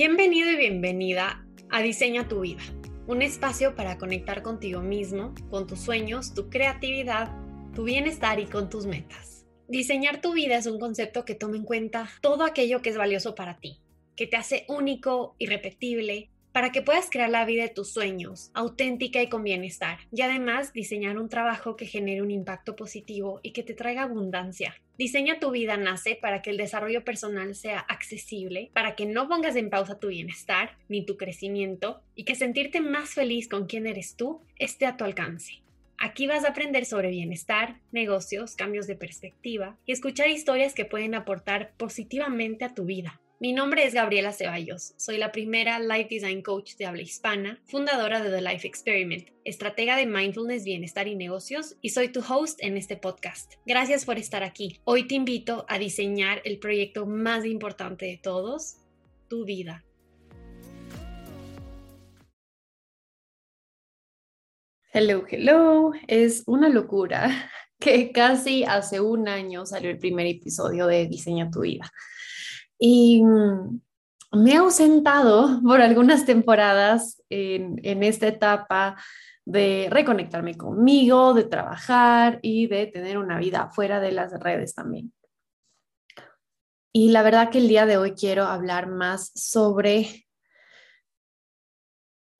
Bienvenido y bienvenida a Diseña tu vida, un espacio para conectar contigo mismo, con tus sueños, tu creatividad, tu bienestar y con tus metas. Diseñar tu vida es un concepto que toma en cuenta todo aquello que es valioso para ti, que te hace único, irrepetible, para que puedas crear la vida de tus sueños, auténtica y con bienestar, y además diseñar un trabajo que genere un impacto positivo y que te traiga abundancia. Diseña tu vida nace para que el desarrollo personal sea accesible, para que no pongas en pausa tu bienestar ni tu crecimiento y que sentirte más feliz con quien eres tú esté a tu alcance. Aquí vas a aprender sobre bienestar, negocios, cambios de perspectiva y escuchar historias que pueden aportar positivamente a tu vida. Mi nombre es Gabriela Ceballos, soy la primera Life Design Coach de habla hispana, fundadora de The Life Experiment, estratega de mindfulness, bienestar y negocios, y soy tu host en este podcast. Gracias por estar aquí. Hoy te invito a diseñar el proyecto más importante de todos, tu vida. Hello, hello. Es una locura que casi hace un año salió el primer episodio de Diseña tu vida. Y mm, me he ausentado por algunas temporadas en, en esta etapa de reconectarme conmigo, de trabajar y de tener una vida fuera de las redes también. Y la verdad que el día de hoy quiero hablar más sobre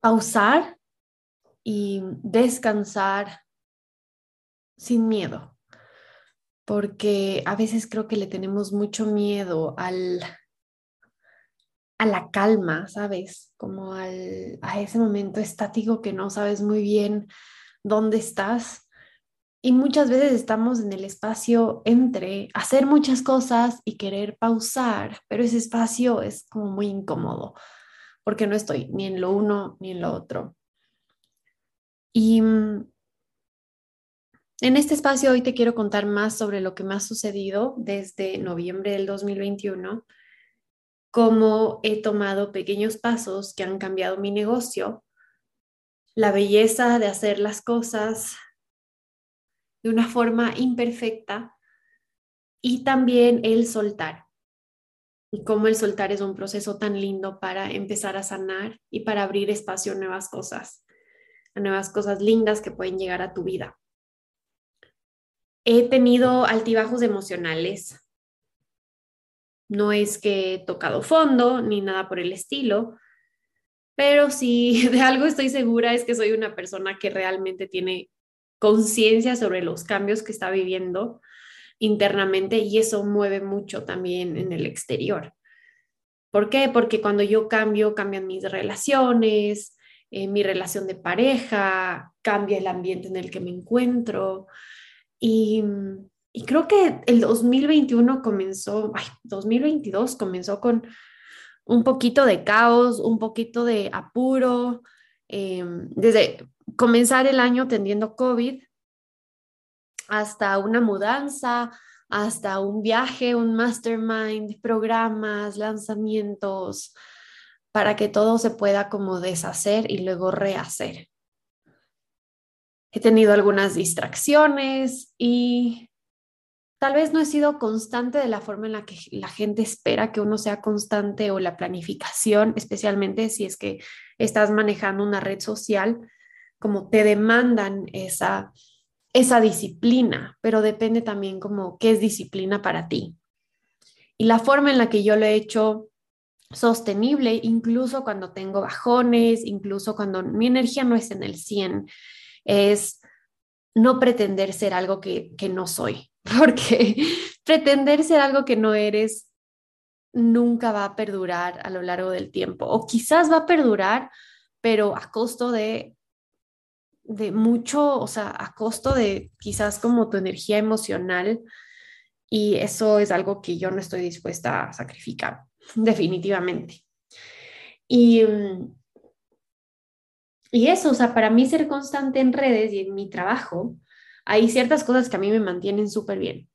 pausar y descansar sin miedo porque a veces creo que le tenemos mucho miedo al, a la calma, ¿sabes? Como al, a ese momento estático que no sabes muy bien dónde estás. Y muchas veces estamos en el espacio entre hacer muchas cosas y querer pausar, pero ese espacio es como muy incómodo, porque no estoy ni en lo uno ni en lo otro. Y mm, en este espacio hoy te quiero contar más sobre lo que me ha sucedido desde noviembre del 2021, cómo he tomado pequeños pasos que han cambiado mi negocio, la belleza de hacer las cosas de una forma imperfecta y también el soltar. Y cómo el soltar es un proceso tan lindo para empezar a sanar y para abrir espacio a nuevas cosas, a nuevas cosas lindas que pueden llegar a tu vida. He tenido altibajos emocionales. No es que he tocado fondo ni nada por el estilo, pero sí de algo estoy segura es que soy una persona que realmente tiene conciencia sobre los cambios que está viviendo internamente y eso mueve mucho también en el exterior. ¿Por qué? Porque cuando yo cambio, cambian mis relaciones, eh, mi relación de pareja, cambia el ambiente en el que me encuentro, y, creo que el 2021 comenzó, ay, 2022 comenzó con un poquito de caos, un poquito de apuro, em, desde comenzar el año tendiendo COVID hasta una mudanza, hasta un viaje, un mastermind, programas, lanzamientos, para que todo se pueda como deshacer y luego rehacer he tenido algunas distracciones y tal vez no he sido constante de la forma en la que la gente espera que uno sea constante o la planificación, especialmente si es que estás manejando una red social, como te demandan esa, esa disciplina, pero depende también como qué es disciplina para ti. Y la forma en la que yo lo he hecho sostenible, incluso cuando tengo bajones, incluso cuando mi energía no es en el 100, es no pretender ser algo que, no soy, porque pretender ser algo que no eres nunca va a perdurar a lo largo del tiempo, o quizás va a perdurar, pero a costo de, de mucho, o sea, a costo de quizás como tu energía emocional, y eso es algo que yo no estoy dispuesta a sacrificar, definitivamente. Y mm, y eso, o sea, para mí ser constante en redes y en mi trabajo, hay ciertas cosas que a mí me mantienen súper bien.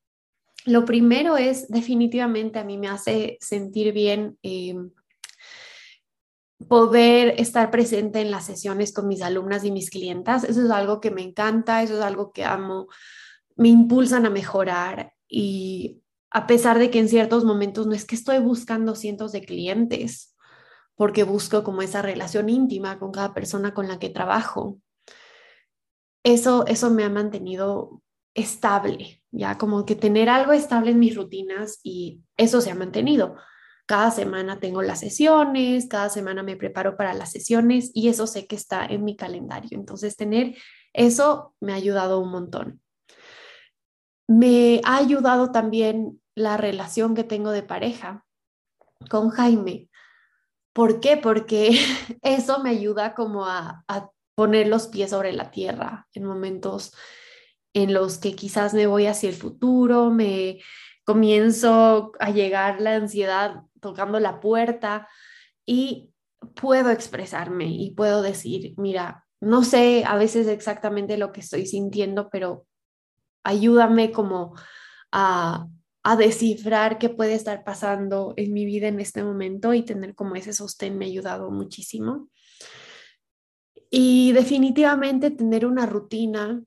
Lo primero es, definitivamente, a mí me hace sentir bien em, poder estar presente en las sesiones con mis alumnas y mis clientas. Eso es algo que me encanta, eso es algo que amo, me impulsan a mejorar y a pesar de que en ciertos momentos no es que estoy buscando cientos de clientes, porque busco como esa relación íntima con cada persona con la que trabajo. Eso, eso me ha mantenido estable, ya como que tener algo estable en mis rutinas y eso se ha mantenido. Cada semana tengo las sesiones, cada semana me preparo para las sesiones y eso sé que está en mi calendario. Entonces, tener eso me ha ayudado un montón. Me ha ayudado también la relación que tengo de pareja con Jaime. ¿Por qué? Porque eso me ayuda como a, poner los pies sobre la tierra en momentos en los que quizás me voy hacia el futuro, me comienzo a llegar la ansiedad tocando la puerta y puedo expresarme y puedo decir, mira, no sé a veces exactamente lo que estoy sintiendo, pero ayúdame como a, a descifrar qué puede estar pasando en mi vida en este momento y tener como ese sostén me ha ayudado muchísimo. Y definitivamente tener una rutina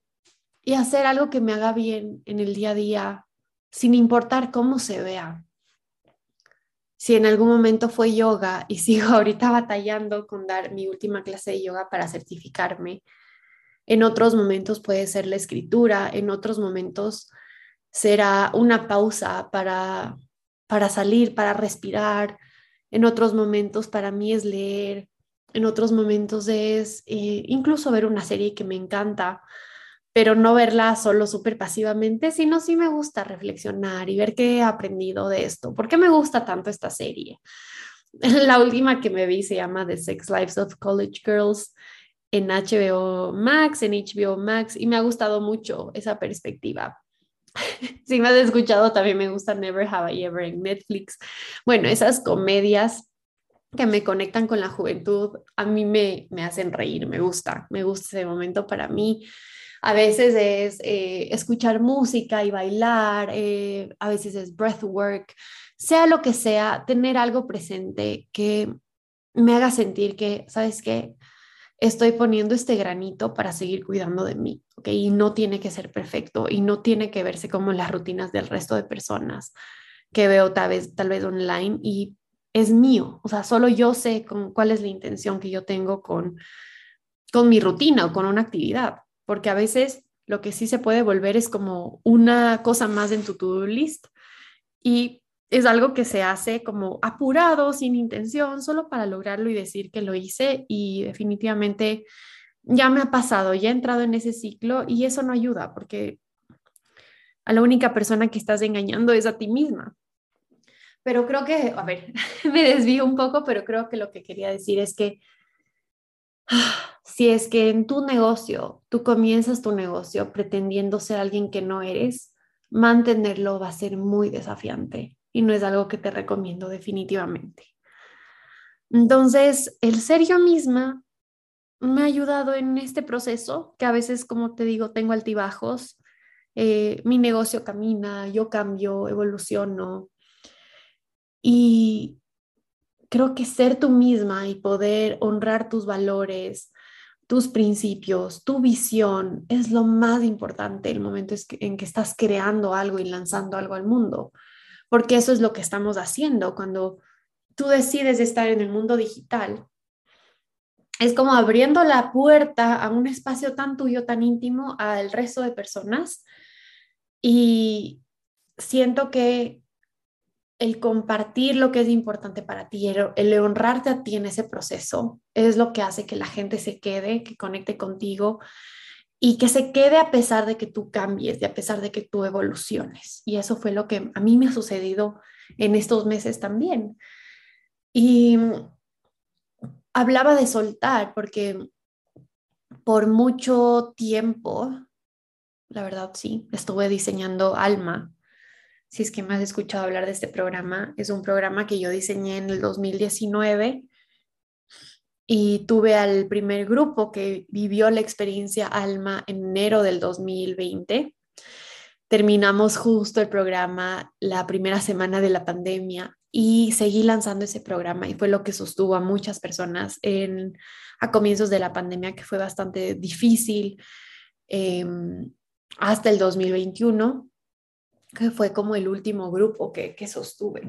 y hacer algo que me haga bien en el día a día, sin importar cómo se vea. Si en algún momento fue yoga y sigo ahorita batallando con dar mi última clase de yoga para certificarme, en otros momentos puede ser la escritura, en otros momentos será una pausa para, para salir, para respirar, en otros momentos para mí es leer, en otros momentos es eh, incluso ver una serie que me encanta pero no verla solo súper pasivamente, sino sí me gusta reflexionar y ver qué he aprendido de esto. ¿Por qué me gusta tanto esta serie? La última que me vi se llama The Sex Lives of College Girls en HBO Max, en HBO Max, y me ha gustado mucho esa perspectiva. si me has escuchado, también me gusta Never Have I Ever en Netflix. Bueno, esas comedias que me conectan con la juventud, a mí me, me hacen reír, me gusta, me gusta ese momento para mí. A veces es eh, escuchar música y bailar, eh, a veces es breathwork, sea lo que sea, tener algo presente que me haga sentir que, ¿sabes qué? Estoy poniendo este granito para seguir cuidando de mí, ¿ok? Y no tiene que ser perfecto y no tiene que verse como las rutinas del resto de personas que veo tal vez, tal vez online y es mío, o sea, solo yo sé con, cuál es la intención que yo tengo con, con mi rutina o con una actividad porque a veces lo que sí se puede volver es como una cosa más en tu to-do list y es algo que se hace como apurado, sin intención, solo para lograrlo y decir que lo hice y definitivamente ya me ha pasado, ya he entrado en ese ciclo y eso no ayuda porque a la única persona que estás engañando es a ti misma. Pero creo que, a ver, me desvío un poco, pero creo que lo que quería decir es que si es que en tu negocio tú comienzas tu negocio pretendiendo ser alguien que no eres, mantenerlo va a ser muy desafiante y no es algo que te recomiendo definitivamente. Entonces, el ser yo misma me ha ayudado en este proceso, que a veces, como te digo, tengo altibajos. Eh, mi negocio camina, yo cambio, evoluciono. Y creo que ser tú misma y poder honrar tus valores, tus principios, tu visión es lo más importante el momento en que estás creando algo y lanzando algo al mundo, porque eso es lo que estamos haciendo cuando tú decides estar en el mundo digital. Es como abriendo la puerta a un espacio tan tuyo, tan íntimo al resto de personas. Y siento que el compartir lo que es importante para ti, el, honrarte a ti en ese proceso, es lo que hace que la gente se quede, que conecte contigo y que se quede a pesar de que tú cambies, de a pesar de que tú evoluciones. Y eso fue lo que a mí me ha sucedido en estos meses también. Y hablaba de soltar porque por mucho tiempo, la verdad sí, estuve diseñando Alma, si es que me has escuchado hablar de este programa, es un programa que yo diseñé en el 2019 y tuve al primer grupo que vivió la experiencia Alma en enero del 2020. Terminamos justo el programa la primera semana de la pandemia y seguí lanzando ese programa y fue lo que sostuvo a muchas personas en, a comienzos de la pandemia, que fue bastante difícil, em, hasta el 2021 que fue como el último grupo que, que sostuve.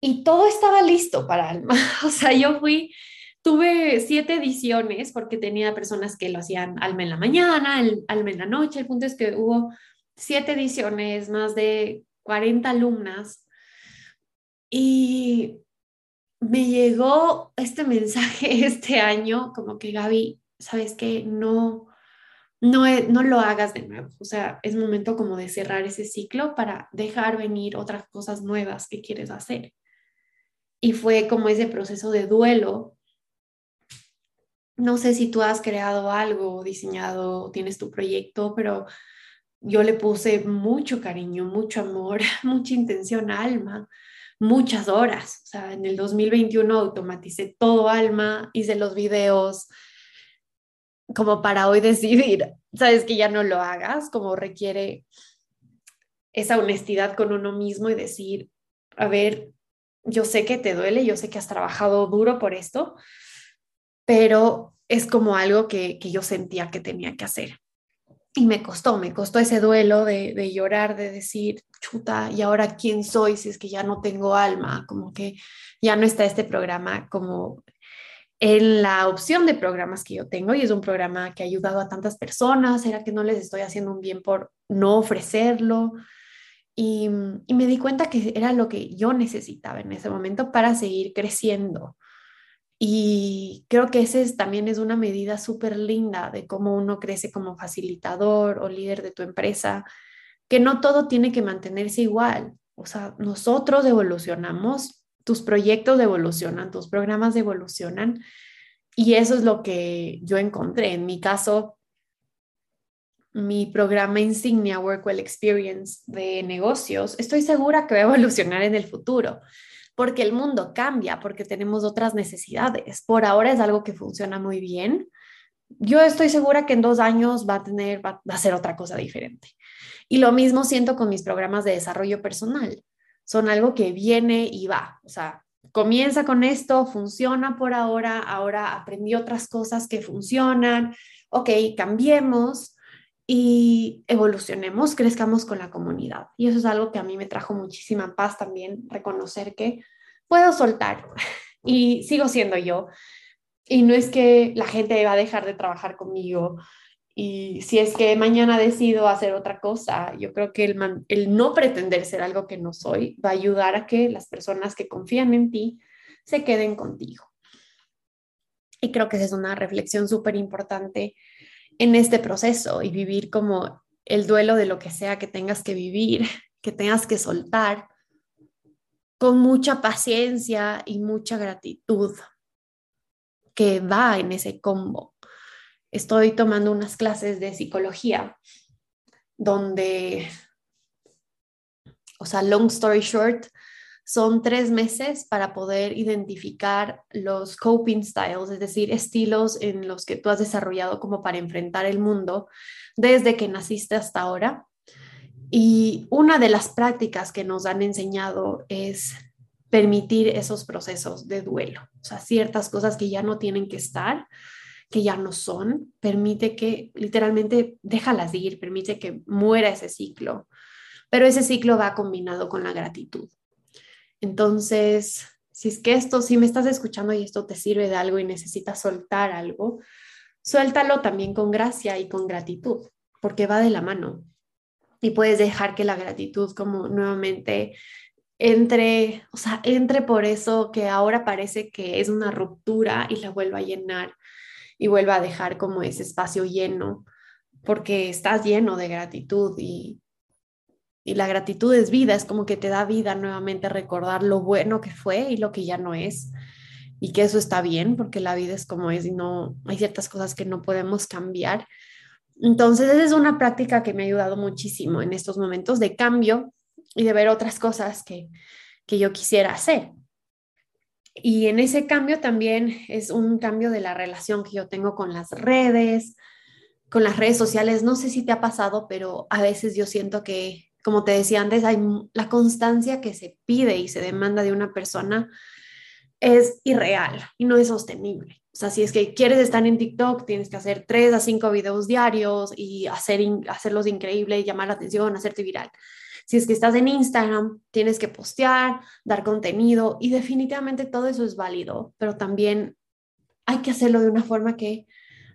y todo estaba listo para Alma. O sea, yo fui, tuve siete ediciones porque tenía personas que lo hacían Alma en la mañana, el, Alma en la noche. El punto es que hubo siete ediciones, más de 40 alumnas. Y me llegó este mensaje este año, como que Gaby, sabes que no, no, no lo hagas de nuevo. O sea, es momento como de cerrar ese ciclo para dejar venir otras cosas nuevas que quieres hacer. Y fue como ese proceso de duelo. No sé si tú has creado algo, diseñado, tienes tu proyecto, pero yo le puse mucho cariño, mucho amor, mucha intención, alma, muchas horas. O sea, en el 2021 automaticé todo alma, hice los videos como para hoy decidir, sabes que ya no lo hagas, como requiere esa honestidad con uno mismo y decir, a ver, yo sé que te duele, yo sé que has trabajado duro por esto, pero es como algo que, que yo sentía que tenía que hacer y me costó, me costó ese duelo de, llorar, de decir, chuta, ¿y ahora quién soy si es que ya no tengo alma? Como que ya no está este programa como en la opción de programas que yo tengo y es un programa que ha ayudado a tantas personas, era que no les estoy haciendo un bien por no ofrecerlo. Y, y me di cuenta que era lo que yo necesitaba en ese momento para seguir creciendo y creo que ese también es una medida súper linda de cómo uno crece como facilitador o líder de tu empresa, que no todo tiene que mantenerse igual. O sea, nosotros evolucionamos, tus proyectos evolucionan, tus programas evolucionan. Y eso es lo que yo encontré. En mi caso, mi programa insignia Workwell Experience de negocios, estoy segura que va a evolucionar en el futuro porque el mundo cambia, porque tenemos otras necesidades. Por ahora es algo que funciona muy bien. Yo estoy segura que en dos años va a tener, va, a ser otra cosa diferente. Y lo mismo siento con mis programas de desarrollo personal. Son algo que viene y va. O sea, comienza con esto, funciona por ahora, ahora aprendí otras cosas que funcionan. Ok, cambiemos y evolucionemos, crezcamos con la comunidad. Y eso es algo que a mí me trajo muchísima paz también, reconocer que puedo soltar y sigo siendo yo. Y no es que la gente va a dejar de trabajar conmigo. Y si es que mañana decido hacer otra cosa, yo creo que el, no pretender ser algo que no soy va a ayudar a que las personas que confían en ti se queden contigo. Y creo que esa es una reflexión súper importante en este proceso y vivir como el duelo de lo que sea que tengas que vivir, que tengas que soltar, con mucha paciencia y mucha gratitud que va en ese combo. Estoy tomando unas clases de psicología donde, o sea, long story short, son tres meses para poder identificar los coping styles, es decir, estilos en los que tú has desarrollado como para enfrentar el mundo desde que naciste hasta ahora. Y una de las prácticas que nos han enseñado es permitir esos procesos de duelo, o sea, ciertas cosas que ya no tienen que estar, que ya no son, permite que literalmente déjalas ir, permite que muera ese ciclo, pero ese ciclo va combinado con la gratitud. Entonces, si es que esto, si me estás escuchando y esto te sirve de algo y necesitas soltar algo, suéltalo también con gracia y con gratitud, porque va de la mano. Y puedes dejar que la gratitud como nuevamente entre, o sea, entre por eso que ahora parece que es una ruptura y la vuelva a llenar y vuelva a dejar como ese espacio lleno, porque estás lleno de gratitud y, y la gratitud es vida, es como que te da vida nuevamente recordar lo bueno que fue y lo que ya no es. Y que eso está bien, porque la vida es como es y no hay ciertas cosas que no podemos cambiar. Entonces, esa es una práctica que me ha ayudado muchísimo en estos momentos de cambio y de ver otras cosas que, que yo quisiera hacer. Y en ese cambio también es un cambio de la relación que yo tengo con las redes, con las redes sociales. No sé si te ha pasado, pero a veces yo siento que como te decía antes, hay la constancia que se pide y se demanda de una persona es irreal y no es sostenible. O sea, si es que quieres estar en TikTok, tienes que hacer tres a cinco videos diarios y hacer hacerlos increíble, llamar la atención, hacerte viral. Si es que estás en Instagram, tienes que postear, dar contenido y definitivamente todo eso es válido, pero también hay que hacerlo de una forma que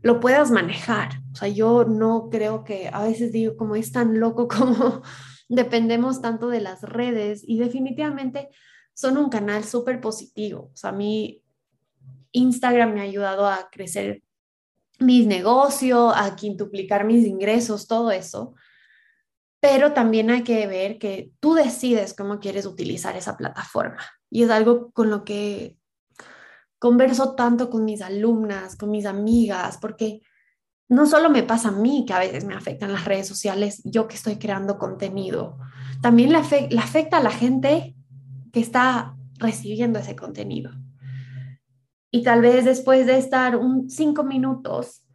lo puedas manejar. O sea, yo no creo que a veces digo como es tan loco como dependemos tanto de las redes y definitivamente son un canal súper positivo. O sea, a mí Instagram me ha ayudado a crecer mis negocios, a quintuplicar mis ingresos, todo eso. Pero también hay que ver que tú decides cómo quieres utilizar esa plataforma. Y es algo con lo que converso tanto con mis alumnas, con mis amigas, porque no solo me pasa a mí que a veces me afectan las redes sociales, yo que estoy creando contenido, también le, afecta a la gente que está recibiendo ese contenido. Y tal vez después de estar un cinco minutos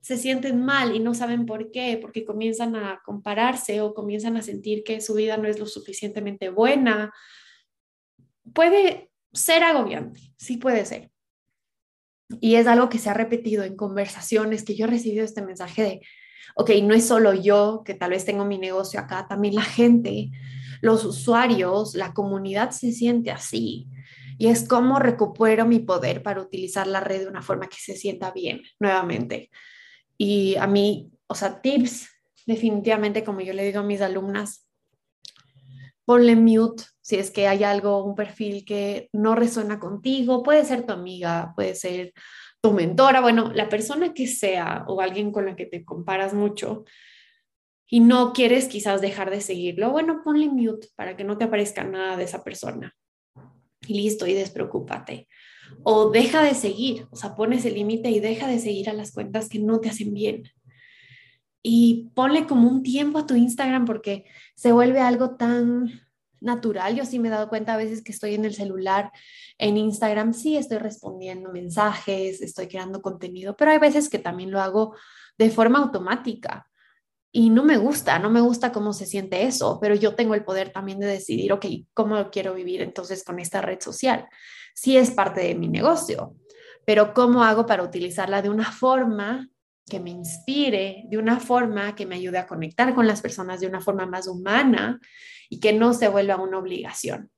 se sienten mal y no saben por qué, porque comienzan a compararse o comienzan a sentir que su vida no es lo suficientemente buena. Puede ser agobiante, sí puede ser. Y es algo que se ha repetido en conversaciones que yo he recibido este mensaje de, ok, no es solo yo que tal vez tengo mi negocio acá, también la gente, los usuarios, la comunidad se siente así. Y es como recupero mi poder para utilizar la red de una forma que se sienta bien nuevamente. Y a mí, o sea, tips, definitivamente, como yo le digo a mis alumnas, ponle mute si es que hay algo, un perfil que no resuena contigo, puede ser tu amiga, puede ser tu mentora, bueno, la persona que sea o alguien con la que te comparas mucho y no quieres quizás dejar de seguirlo, bueno, ponle mute para que no te aparezca nada de esa persona. Y listo, y despreocúpate. O deja de seguir, o sea, pones el límite y deja de seguir a las cuentas que no te hacen bien. Y ponle como un tiempo a tu Instagram porque se vuelve algo tan natural. Yo sí me he dado cuenta a veces que estoy en el celular, en Instagram, sí estoy respondiendo mensajes, estoy creando contenido, pero hay veces que también lo hago de forma automática. Y no me gusta, no me gusta cómo se siente eso, pero yo tengo el poder también de decidir, ok, ¿cómo quiero vivir entonces con esta red social? Sí es parte de mi negocio, pero ¿cómo hago para utilizarla de una forma que me inspire, de una forma que me ayude a conectar con las personas de una forma más humana y que no se vuelva una obligación.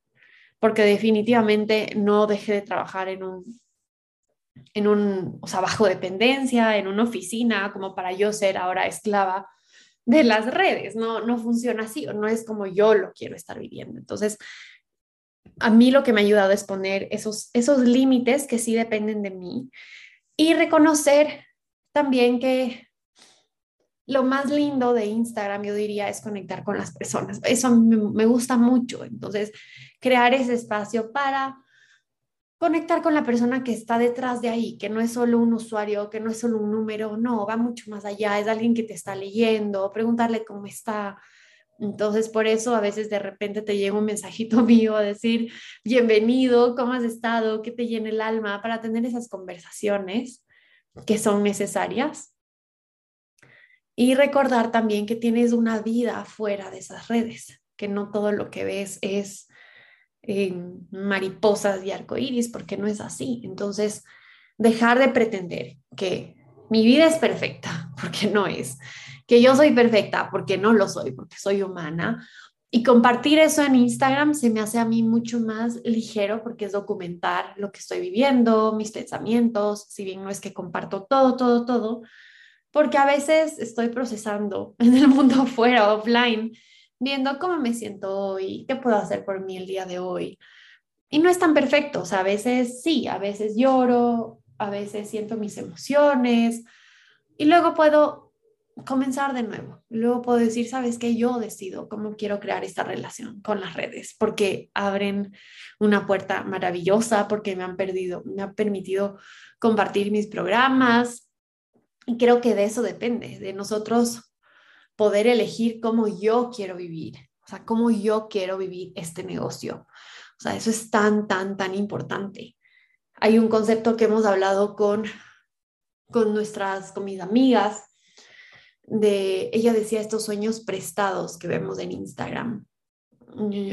Porque definitivamente no dejé de trabajar en un, en un, o sea, bajo dependencia, en una oficina, como para yo ser ahora esclava de las redes. No, no funciona así, no es como yo lo quiero estar viviendo. Entonces, a mí lo que me ha ayudado es poner esos, esos límites que sí dependen de mí y reconocer también que lo más lindo de Instagram, yo diría, es conectar con las personas. Eso me, gusta mucho. Entonces, crear ese espacio para conectar con la persona que está detrás de ahí, que no es solo un usuario, que no es solo un número, no, va mucho más allá, es alguien que te está leyendo, preguntarle cómo está. Entonces, por eso a veces de repente te llega un mensajito mío a decir, bienvenido, ¿cómo has estado? ¿Qué te llena el alma? Para tener esas conversaciones que son necesarias. Y recordar también que tienes una vida fuera de esas redes, que no todo lo que ves es mariposas y arcoíris, porque no es así. Entonces, dejar de pretender que mi vida es perfecta, porque no es, que yo soy perfecta, porque no lo soy, porque soy humana, y compartir eso en Instagram se me hace a mí mucho más ligero porque es documentar lo que estoy viviendo, mis pensamientos, si bien no es que comparto todo, todo, todo, porque a veces estoy procesando en el mundo fuera, offline, viendo cómo me siento hoy, qué puedo hacer por mí el día de hoy. Y no es tan perfecto, o sea, a veces sí, a veces lloro, a veces siento mis emociones y luego puedo comenzar de nuevo. Luego puedo decir, sabes que yo decido cómo quiero crear esta relación con las redes, porque abren una puerta maravillosa, porque me han perdido, me han permitido compartir mis programas. Y creo que de eso depende, de nosotros poder elegir cómo yo quiero vivir, o sea, cómo yo quiero vivir este negocio. O sea, eso es tan, tan, tan importante. Hay un concepto que hemos hablado con, con nuestras, con mis amigas, de, ella decía estos sueños prestados que vemos en Instagram.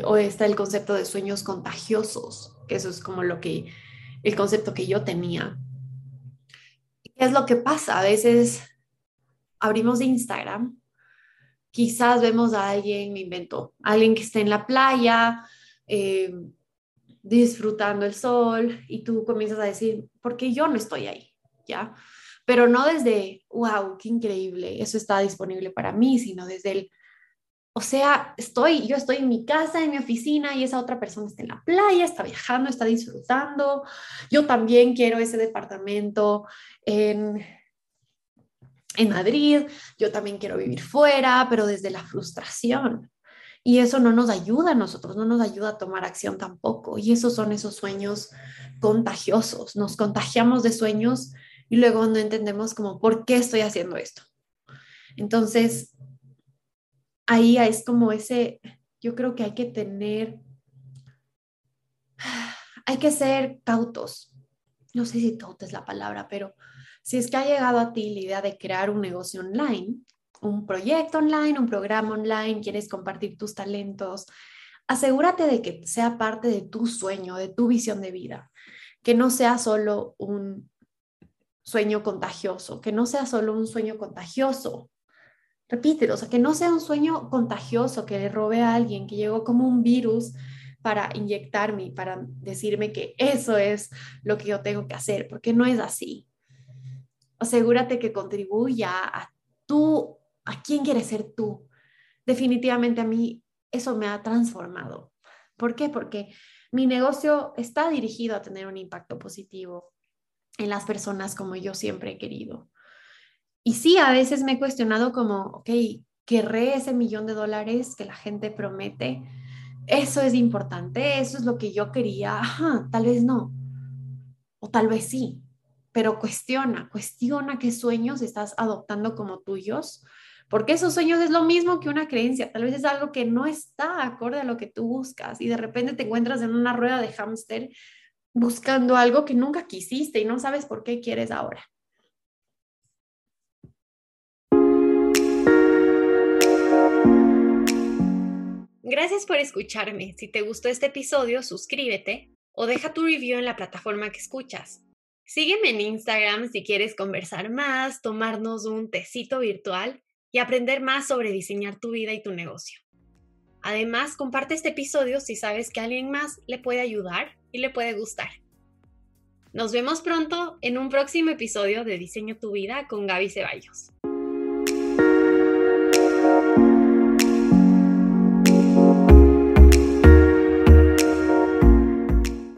O está el concepto de sueños contagiosos, que eso es como lo que, el concepto que yo tenía. ¿Qué es lo que pasa? A veces abrimos Instagram, quizás vemos a alguien, me invento, alguien que está en la playa, eh, disfrutando el sol, y tú comienzas a decir, ¿por qué yo no estoy ahí? ¿Ya? Pero no desde, wow, qué increíble, eso está disponible para mí, sino desde el, o sea, estoy, yo estoy en mi casa, en mi oficina y esa otra persona está en la playa, está viajando, está disfrutando. Yo también quiero ese departamento en, en Madrid, yo también quiero vivir fuera, pero desde la frustración. Y eso no nos ayuda a nosotros, no nos ayuda a tomar acción tampoco. Y esos son esos sueños contagiosos. Nos contagiamos de sueños y luego no entendemos como, ¿por qué estoy haciendo esto? Entonces, ahí es como ese, yo creo que hay que tener, hay que ser cautos. No sé si cauta es la palabra, pero si es que ha llegado a ti la idea de crear un negocio online, un proyecto online, un programa online, quieres compartir tus talentos, asegúrate de que sea parte de tu sueño, de tu visión de vida, que no sea solo un sueño contagioso, que no sea solo un sueño contagioso, repítelo, o sea, que no sea un sueño contagioso que le robe a alguien, que llegó como un virus para inyectarme, para decirme que eso es lo que yo tengo que hacer, porque no es así. Asegúrate que contribuya a tú, a quién quieres ser tú. Definitivamente a mí eso me ha transformado. ¿Por qué? Porque mi negocio está dirigido a tener un impacto positivo en las personas como yo siempre he querido. Y sí, a veces me he cuestionado como, ok, querré ese millón de dólares que la gente promete. Eso es importante, eso es lo que yo quería. Ajá, tal vez no. O tal vez sí. Pero cuestiona, cuestiona qué sueños estás adoptando como tuyos. Porque esos sueños es lo mismo que una creencia. Tal vez es algo que no está acorde a lo que tú buscas y de repente te encuentras en una rueda de hámster buscando algo que nunca quisiste y no sabes por qué quieres ahora. Gracias por escucharme. Si te gustó este episodio, suscríbete o deja tu review en la plataforma que escuchas. Sígueme en Instagram si quieres conversar más, tomarnos un tecito virtual y aprender más sobre diseñar tu vida y tu negocio. Además, comparte este episodio si sabes que alguien más le puede ayudar y le puede gustar. Nos vemos pronto en un próximo episodio de Diseño tu vida con Gaby Ceballos.